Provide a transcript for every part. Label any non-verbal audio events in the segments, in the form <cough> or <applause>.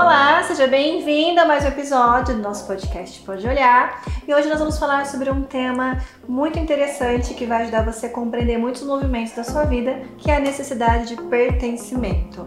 Olá, seja bem-vinda a mais um episódio do nosso podcast Pode Olhar. E hoje nós vamos falar sobre um tema muito interessante que vai ajudar você a compreender muitos movimentos da sua vida, que é a necessidade de pertencimento.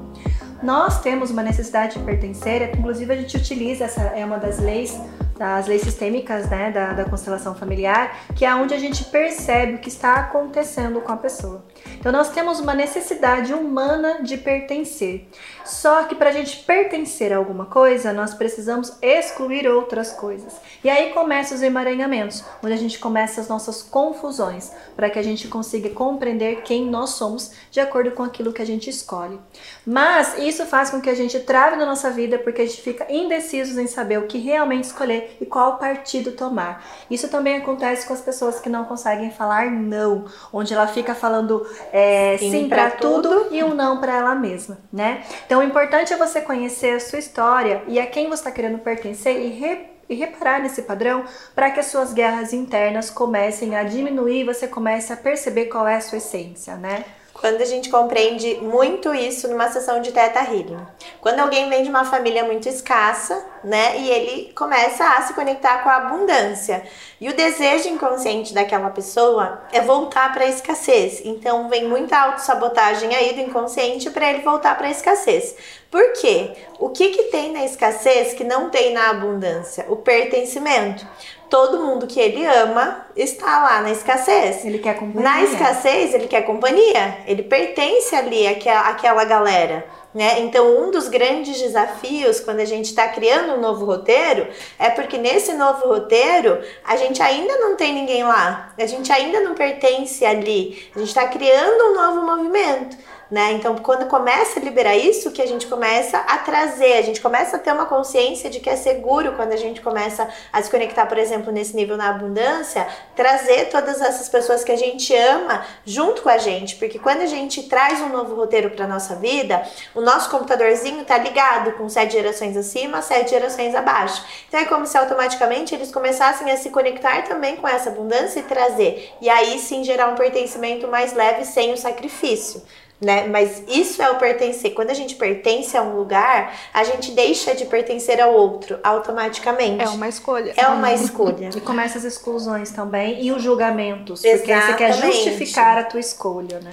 Nós temos uma necessidade de pertencer, inclusive a gente utiliza essa é uma das leis das leis sistêmicas né, da, da constelação familiar, que é onde a gente percebe o que está acontecendo com a pessoa. Então nós temos uma necessidade humana de pertencer. Só que para a gente pertencer a alguma coisa, nós precisamos excluir outras coisas. E aí começam os emaranhamentos, onde a gente começa as nossas confusões, para que a gente consiga compreender quem nós somos de acordo com aquilo que a gente escolhe. Mas isso faz com que a gente trave na nossa vida porque a gente fica indecisos em saber o que realmente escolher e qual partido tomar. Isso também acontece com as pessoas que não conseguem falar não, onde ela fica falando é, sim, sim para tudo, tudo e um não para ela mesma, né? Então o importante é você conhecer a sua história e a quem você está querendo pertencer e e reparar nesse padrão para que as suas guerras internas comecem a diminuir e você comece a perceber qual é a sua essência, né? Quando a gente compreende muito isso numa sessão de Teta Healing. Quando alguém vem de uma família muito escassa, né, e ele começa a se conectar com a abundância. E o desejo inconsciente daquela pessoa é voltar para a escassez. Então vem muita autossabotagem aí do inconsciente para ele voltar para a escassez. Por quê? O que, que tem na escassez que não tem na abundância? O pertencimento todo mundo que ele ama está lá na escassez. Ele quer companhia. Na escassez, ele quer companhia. Ele pertence ali àquela, àquela galera. Né? Então, um dos grandes desafios quando a gente está criando um novo roteiro é porque nesse novo roteiro a gente ainda não tem ninguém lá, a gente ainda não pertence ali, a gente está criando um novo movimento né? Então, quando começa a liberar isso, que a gente começa a trazer, a gente começa a ter uma consciência de que é seguro quando a gente começa a se conectar, por exemplo, nesse nível na abundância, trazer todas essas pessoas que a gente ama junto com a gente, porque quando a gente traz um novo roteiro para nossa vida, o nosso computadorzinho tá ligado com sete gerações acima, sete gerações abaixo. Então é como se automaticamente eles começassem a se conectar também com essa abundância e trazer, e aí sim gerar um pertencimento mais leve sem o sacrifício né? Mas isso é o pertencer. Quando a gente pertence a um lugar, a gente deixa de pertencer ao outro automaticamente. É uma escolha. É uma escolha. e começa as exclusões também e os julgamentos, porque Exatamente. você quer justificar a tua escolha, né?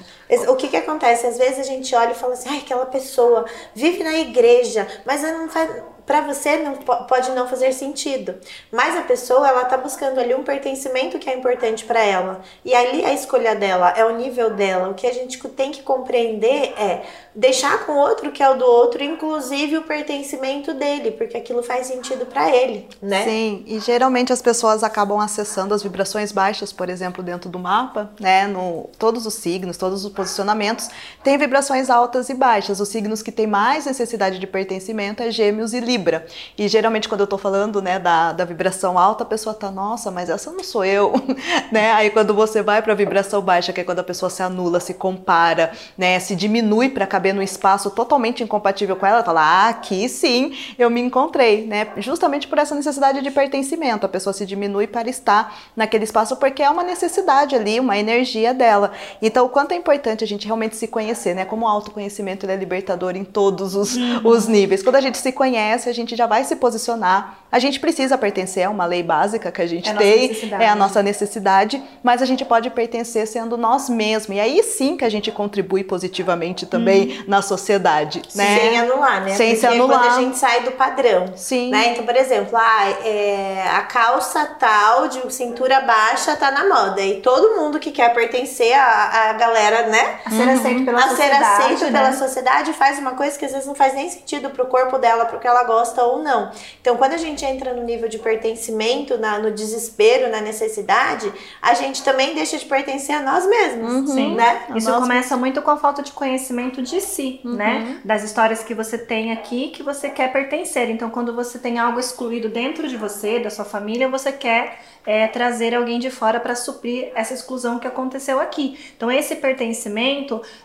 O que que acontece? Às vezes a gente olha e fala assim: "Ai, aquela pessoa vive na igreja, mas ela não faz para você não pode não fazer sentido, mas a pessoa ela tá buscando ali um pertencimento que é importante para ela. E ali a escolha dela é o nível dela. O que a gente tem que compreender é deixar com o outro que é o do outro, inclusive o pertencimento dele, porque aquilo faz sentido para ele, né? Sim, e geralmente as pessoas acabam acessando as vibrações baixas, por exemplo, dentro do mapa, né, no todos os signos, todos os posicionamentos, tem vibrações altas e baixas. Os signos que têm mais necessidade de pertencimento é Gêmeos e Libra. E geralmente quando eu tô falando, né, da, da vibração alta, a pessoa tá, nossa, mas essa não sou eu, <laughs> né? Aí quando você vai para vibração baixa, que é quando a pessoa se anula, se compara, né, se diminui para caber num espaço totalmente incompatível com ela, fala, ah, aqui sim, eu me encontrei, né? Justamente por essa necessidade de pertencimento, a pessoa se diminui para estar naquele espaço porque é uma necessidade ali, uma energia dela. Então, o quanto é importante a gente realmente se conhecer, né? Como o autoconhecimento é libertador em todos os, uhum. os níveis. Quando a gente se conhece, a gente já vai se posicionar. A gente precisa pertencer a uma lei básica que a gente é tem, é a nossa necessidade, mas a gente pode pertencer sendo nós mesmos. E aí sim que a gente contribui positivamente também hum. na sociedade. Né? Sem anular, né? Sem Porque se anular. quando a gente sai do padrão. Sim. Né? Então, por exemplo, ah, é, a calça tal de cintura baixa tá na moda. E todo mundo que quer pertencer à, à galera, né? A ser aceito pela a sociedade. A ser aceito né? pela sociedade faz uma coisa que às vezes não faz nem sentido pro corpo dela, porque ela gosta ou não. Então, quando a gente entra no nível de pertencimento, na, no desespero, na necessidade, a gente também deixa de pertencer a nós mesmos. Uhum. Sim. Né? Isso começa muito com a falta de conhecimento de si, uhum. né? Das histórias que você tem aqui que você quer pertencer. Então, quando você tem algo excluído dentro de você, da sua família, você quer é, trazer alguém de fora para suprir essa exclusão que aconteceu aqui. Então, esse pertencimento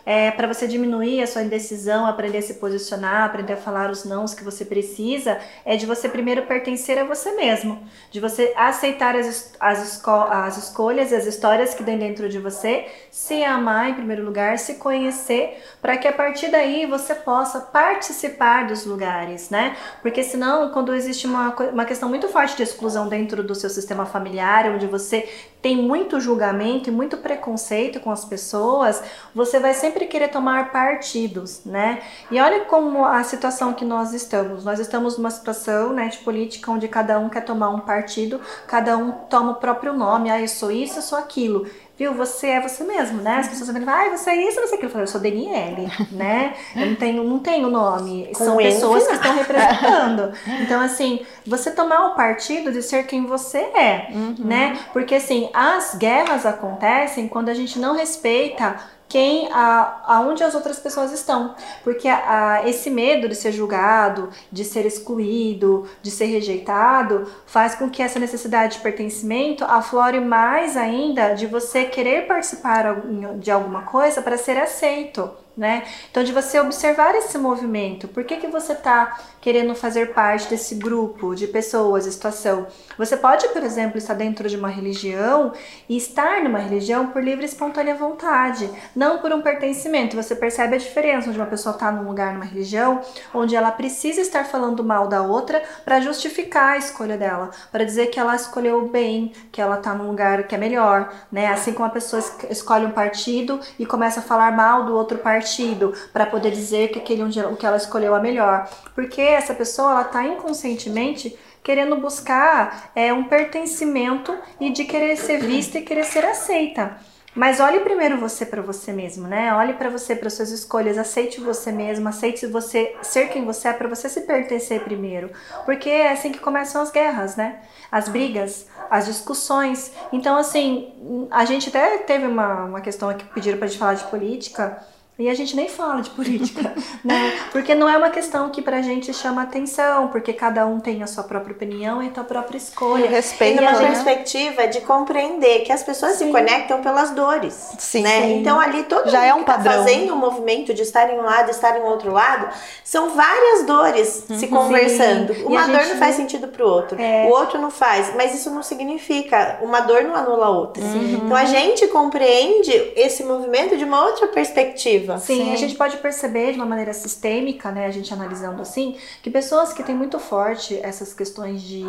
é para você diminuir a sua indecisão, aprender a se posicionar, aprender a falar os nãos que você precisa, é de você primeiro pertencer a você mesmo, de você aceitar as, as, as escolhas e as histórias que tem dentro de você, se amar em primeiro lugar, se conhecer, para que a partir daí você possa participar dos lugares, né? Porque senão, quando existe uma, uma questão muito forte de exclusão dentro do seu sistema familiar, onde você tem muito julgamento e muito preconceito com as pessoas, você vai sempre querer tomar partidos, né? E olha como a situação que nós estamos. Nós estamos numa situação, né, de política onde cada um quer tomar um partido, cada um toma o próprio nome, ah, eu sou isso, eu sou aquilo viu, você é você mesmo, né? As pessoas vêm ah, você é isso, não sei o que. Eu falo, eu sou Daniele, <laughs> né? Eu não tenho, não tenho nome. Com São pessoas que estão <laughs> representando. Então, assim, você tomar o partido de ser quem você é, uhum. né? Porque, assim, as guerras acontecem quando a gente não respeita quem, a, aonde as outras pessoas estão. Porque a, a, esse medo de ser julgado, de ser excluído, de ser rejeitado, faz com que essa necessidade de pertencimento aflore mais ainda de você querer participar de alguma coisa para ser aceito né? Então, de você observar esse movimento, por que, que você está querendo fazer parte desse grupo de pessoas, situação? Você pode, por exemplo, estar dentro de uma religião e estar numa religião por livre e espontânea vontade, não por um pertencimento. Você percebe a diferença onde uma pessoa está num lugar, numa religião, onde ela precisa estar falando mal da outra para justificar a escolha dela, para dizer que ela escolheu bem, que ela está num lugar que é melhor, né? Assim como a pessoa escolhe um partido e começa a falar mal do outro partido partido para poder dizer que aquele onde o que ela escolheu é melhor, porque essa pessoa ela está inconscientemente querendo buscar é, um pertencimento e de querer ser vista e querer ser aceita. Mas olhe primeiro você para você mesmo, né? Olhe para você, para suas escolhas, aceite você mesmo, aceite você ser quem você é para você se pertencer primeiro, porque é assim que começam as guerras, né? As brigas, as discussões. Então, assim, a gente até teve uma, uma questão que pediram para gente falar de política. E a gente nem fala de política, <laughs> né? Porque não é uma questão que pra gente chama atenção, porque cada um tem a sua própria opinião e a sua própria escolha. Respeito, e uma né? perspectiva de compreender que as pessoas sim. se conectam pelas dores, sim, né? Sim. Então ali todo Já mundo é um que tá fazendo o um movimento de estar em um lado, estar em outro lado, são várias dores uhum. se conversando. Uma dor não faz sentido pro outro, é... o outro não faz, mas isso não significa uma dor não anula a outra. Então a gente compreende esse movimento de uma outra perspectiva Sim, Sim, a gente pode perceber de uma maneira sistêmica, né, a gente analisando assim, que pessoas que têm muito forte essas questões de,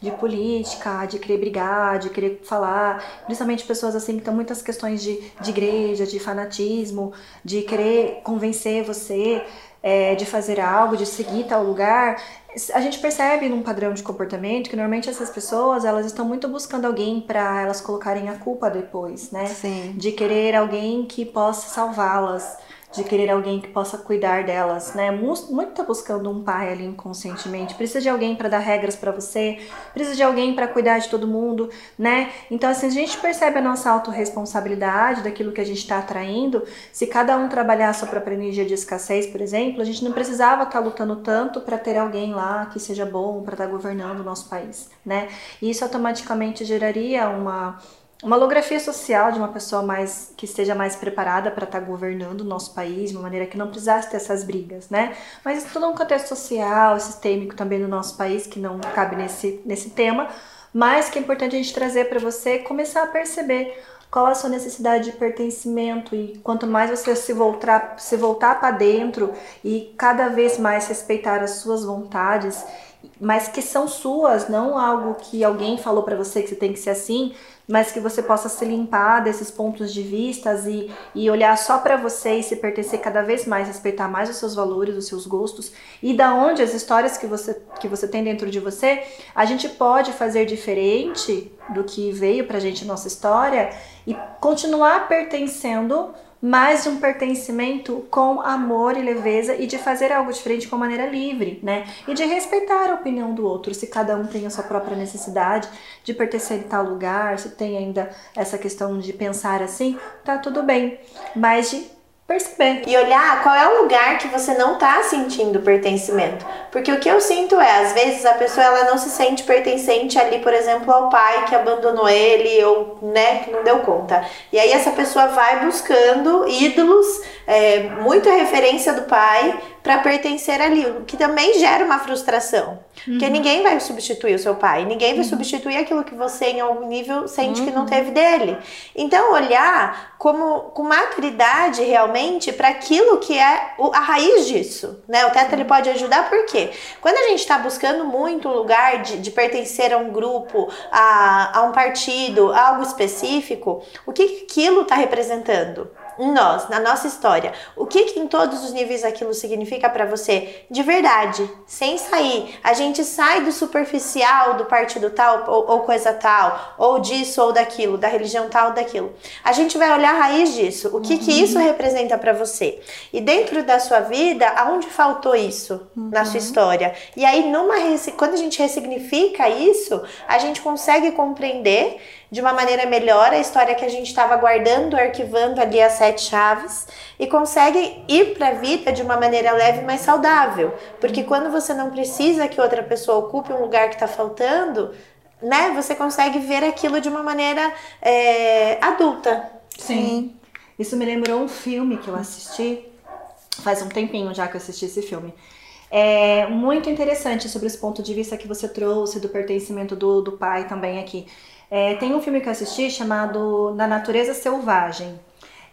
de política, de querer brigar, de querer falar, principalmente pessoas assim que têm muitas questões de, de igreja, de fanatismo, de querer convencer você é, de fazer algo, de seguir tal lugar, a gente percebe num padrão de comportamento que normalmente essas pessoas elas estão muito buscando alguém para elas colocarem a culpa depois, né? Sim. De querer alguém que possa salvá-las de querer alguém que possa cuidar delas, né? Muito tá buscando um pai ali inconscientemente. Precisa de alguém para dar regras para você, precisa de alguém para cuidar de todo mundo, né? Então, assim, a gente percebe a nossa autorresponsabilidade daquilo que a gente está atraindo. Se cada um trabalhar a sua própria energia de escassez, por exemplo, a gente não precisava estar tá lutando tanto para ter alguém lá que seja bom para estar tá governando o nosso país, né? E isso automaticamente geraria uma uma holografia social de uma pessoa mais que esteja mais preparada para estar tá governando o nosso país de uma maneira que não precisasse ter essas brigas, né? Mas todo um contexto social, sistêmico também no nosso país que não cabe nesse, nesse tema, mas que é importante a gente trazer para você começar a perceber qual a sua necessidade de pertencimento e quanto mais você se voltar se voltar para dentro e cada vez mais respeitar as suas vontades, mas que são suas, não algo que alguém falou para você que você tem que ser assim, mas que você possa se limpar desses pontos de vistas e, e olhar só para você e se pertencer cada vez mais, respeitar mais os seus valores, os seus gostos. E da onde as histórias que você, que você tem dentro de você, a gente pode fazer diferente do que veio pra gente nossa história e continuar pertencendo mais de um pertencimento com amor e leveza e de fazer algo diferente com maneira livre, né? E de respeitar a opinião do outro, se cada um tem a sua própria necessidade de pertencer em tal lugar, se tem ainda essa questão de pensar assim, tá tudo bem. Mas de perceber. E olhar qual é o lugar que você não tá sentindo pertencimento. Porque o que eu sinto é, às vezes, a pessoa ela não se sente pertencente ali, por exemplo, ao pai que abandonou ele ou, né, que não deu conta. E aí essa pessoa vai buscando ídolos, é, muita referência do pai para pertencer ali, o que também gera uma frustração. Uhum. Porque ninguém vai substituir o seu pai, ninguém vai uhum. substituir aquilo que você em algum nível sente uhum. que não uhum. teve dele. Então olhar como com maturidade realmente para aquilo que é a raiz disso, né? O teto ele pode ajudar porque quando a gente está buscando muito um lugar de, de, pertencer a um grupo, a, a um partido, a algo específico, o que aquilo está representando? Nós, na nossa história. O que, que em todos os níveis aquilo significa para você de verdade, sem sair. A gente sai do superficial do partido tal ou, ou, coisa tal, ou disso ou daquilo, da religião tal ou daquilo. A gente vai olhar a raiz disso. O que, uhum. que isso representa para você? E dentro da sua vida, aonde faltou isso uhum. na sua história? E aí, numa quando a gente ressignifica isso, a gente consegue compreender de uma maneira melhor a história que a gente estava guardando, arquivando ali as sete chaves e consegue ir para a vida de uma maneira leve, mais saudável. Porque quando você não precisa que outra pessoa ocupe um lugar que está faltando, né, você consegue ver aquilo de uma maneira é, adulta. Sim. Isso me lembrou um filme que eu assisti faz um tempinho já que eu assisti esse filme. É muito interessante sobre esse ponto de vista que você trouxe do pertencimento do, do pai também aqui. É, tem um filme que eu assisti chamado Da Natureza Selvagem.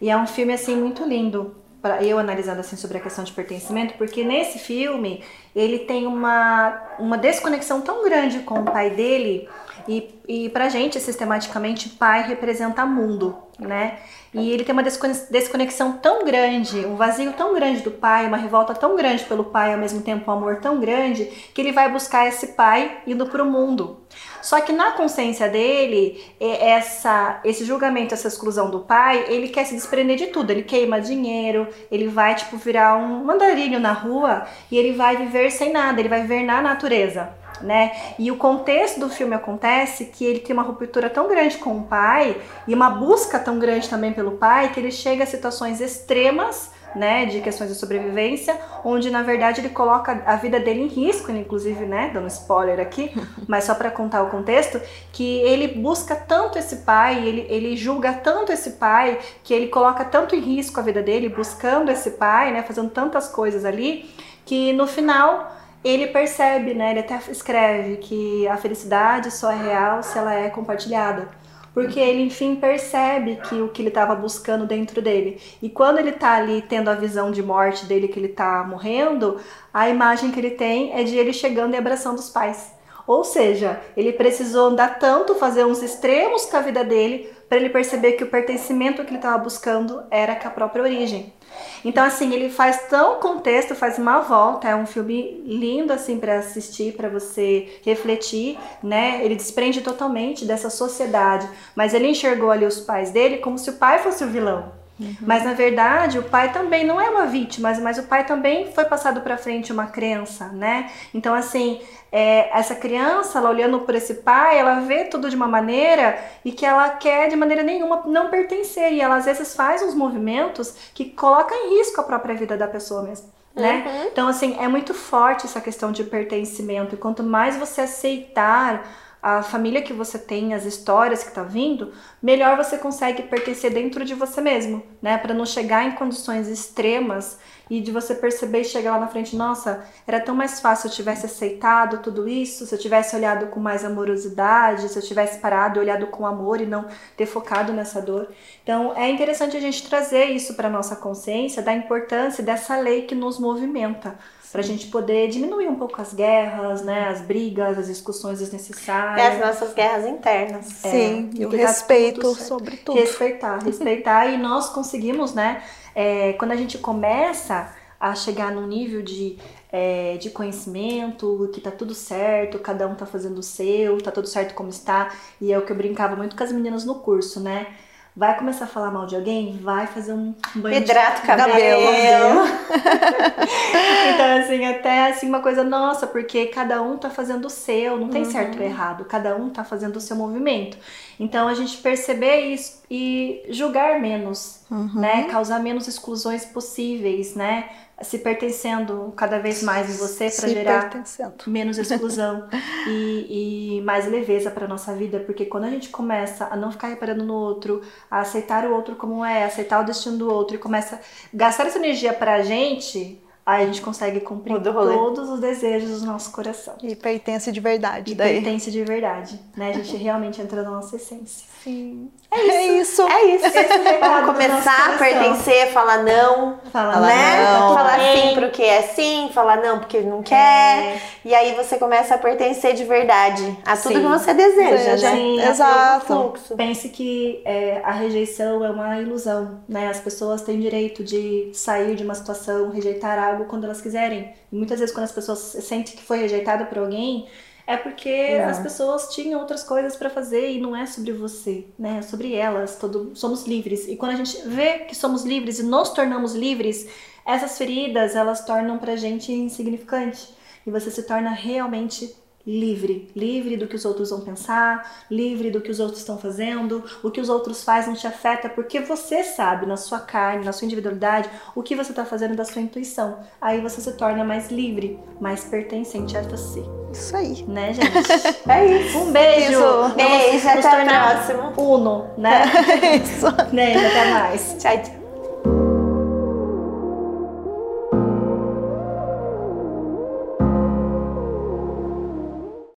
E é um filme assim muito lindo para eu analisando assim sobre a questão de pertencimento, porque nesse filme ele tem uma, uma desconexão tão grande com o pai dele e, e pra gente sistematicamente pai representa mundo, né? E ele tem uma desconexão tão grande, um vazio tão grande do pai, uma revolta tão grande pelo pai, ao mesmo tempo um amor tão grande, que ele vai buscar esse pai indo pro mundo. Só que na consciência dele, essa, esse julgamento, essa exclusão do pai, ele quer se desprender de tudo. Ele queima dinheiro, ele vai, tipo, virar um mandarinho na rua e ele vai viver sem nada, ele vai viver na natureza. Né? E o contexto do filme acontece que ele tem uma ruptura tão grande com o pai e uma busca tão grande também pelo pai que ele chega a situações extremas né, de questões de sobrevivência, onde na verdade ele coloca a vida dele em risco, inclusive, né, dando spoiler aqui, <laughs> mas só para contar o contexto, que ele busca tanto esse pai, ele, ele julga tanto esse pai, que ele coloca tanto em risco a vida dele, buscando esse pai, né, fazendo tantas coisas ali, que no final ele percebe, né, ele até escreve que a felicidade só é real se ela é compartilhada porque ele enfim percebe que o que ele estava buscando dentro dele. E quando ele está ali tendo a visão de morte dele que ele está morrendo, a imagem que ele tem é de ele chegando e abraçando os pais. Ou seja, ele precisou andar tanto, fazer uns extremos com a vida dele, para ele perceber que o pertencimento que ele estava buscando era com a própria origem. Então, assim, ele faz tão contexto, faz uma volta. É um filme lindo, assim, para assistir, para você refletir, né? Ele desprende totalmente dessa sociedade, mas ele enxergou ali os pais dele como se o pai fosse o vilão. Uhum. Mas na verdade, o pai também não é uma vítima, mas o pai também foi passado para frente uma crença, né? Então, assim, é, essa criança, ela olhando por esse pai, ela vê tudo de uma maneira e que ela quer de maneira nenhuma não pertencer. E ela às vezes faz uns movimentos que colocam em risco a própria vida da pessoa mesmo. Né? Uhum. Então, assim, é muito forte essa questão de pertencimento. E quanto mais você aceitar a família que você tem, as histórias que tá vindo, melhor você consegue pertencer dentro de você mesmo, né? Para não chegar em condições extremas e de você perceber e chegar lá na frente, nossa, era tão mais fácil se eu tivesse aceitado tudo isso, se eu tivesse olhado com mais amorosidade, se eu tivesse parado e olhado com amor e não ter focado nessa dor. Então, é interessante a gente trazer isso para nossa consciência da importância dessa lei que nos movimenta para a gente poder diminuir um pouco as guerras, né, as brigas, as discussões desnecessárias. E as nossas guerras internas. É, Sim, e o respeito tudo sobre tudo. Respeitar, respeitar e nós conseguimos, né, é, quando a gente começa a chegar num nível de, é, de conhecimento, que tá tudo certo, cada um tá fazendo o seu, tá tudo certo como está, e é o que eu brincava muito com as meninas no curso, né? Vai começar a falar mal de alguém? Vai fazer um banho Hidrata o de cabelo. <laughs> então, assim, até assim, uma coisa nossa, porque cada um tá fazendo o seu, não tem certo ou errado, cada um tá fazendo o seu movimento. Então a gente perceber isso e julgar menos, né? Causar menos exclusões possíveis, né? Se pertencendo cada vez mais em você para gerar menos exclusão <laughs> e, e mais leveza para nossa vida, porque quando a gente começa a não ficar reparando no outro, a aceitar o outro como é, aceitar o destino do outro e começa a gastar essa energia pra gente, aí a gente consegue cumprir todos os desejos do nosso coração. E pertence de verdade E daí. pertence de verdade, né? A gente realmente entra na nossa essência. Sim. É isso. É isso. recado do Vamos começar a pertencer, falar não. Fala, Falar né? não. tá Falar sim porque é sim, falar não porque não quer. É. E aí você começa a pertencer de verdade a tudo Sim. que você deseja, Deseja. né? Sim, Exato. Fluxo. Pense que é, a rejeição é uma ilusão, né? As pessoas têm direito de sair de uma situação, rejeitar algo quando elas quiserem. E muitas vezes quando as pessoas sentem que foi rejeitada por alguém, é porque as pessoas tinham outras coisas pra fazer e não é sobre você, né? É sobre elas. Todo, somos livres. E quando a gente vê que somos livres e nos tornamos livres, essas feridas elas tornam pra gente insignificante. E você se torna realmente livre, livre do que os outros vão pensar, livre do que os outros estão fazendo, o que os outros fazem não te afeta, porque você sabe na sua carne, na sua individualidade, o que você está fazendo da sua intuição. Aí você se torna mais livre, mais pertencente a você, Isso aí. né, <laughs> gente? É isso. Um beijo! Isso. Beijo, até o próximo. <laughs> Uno, né? Isso. Beijo, até mais. Tchau, tchau.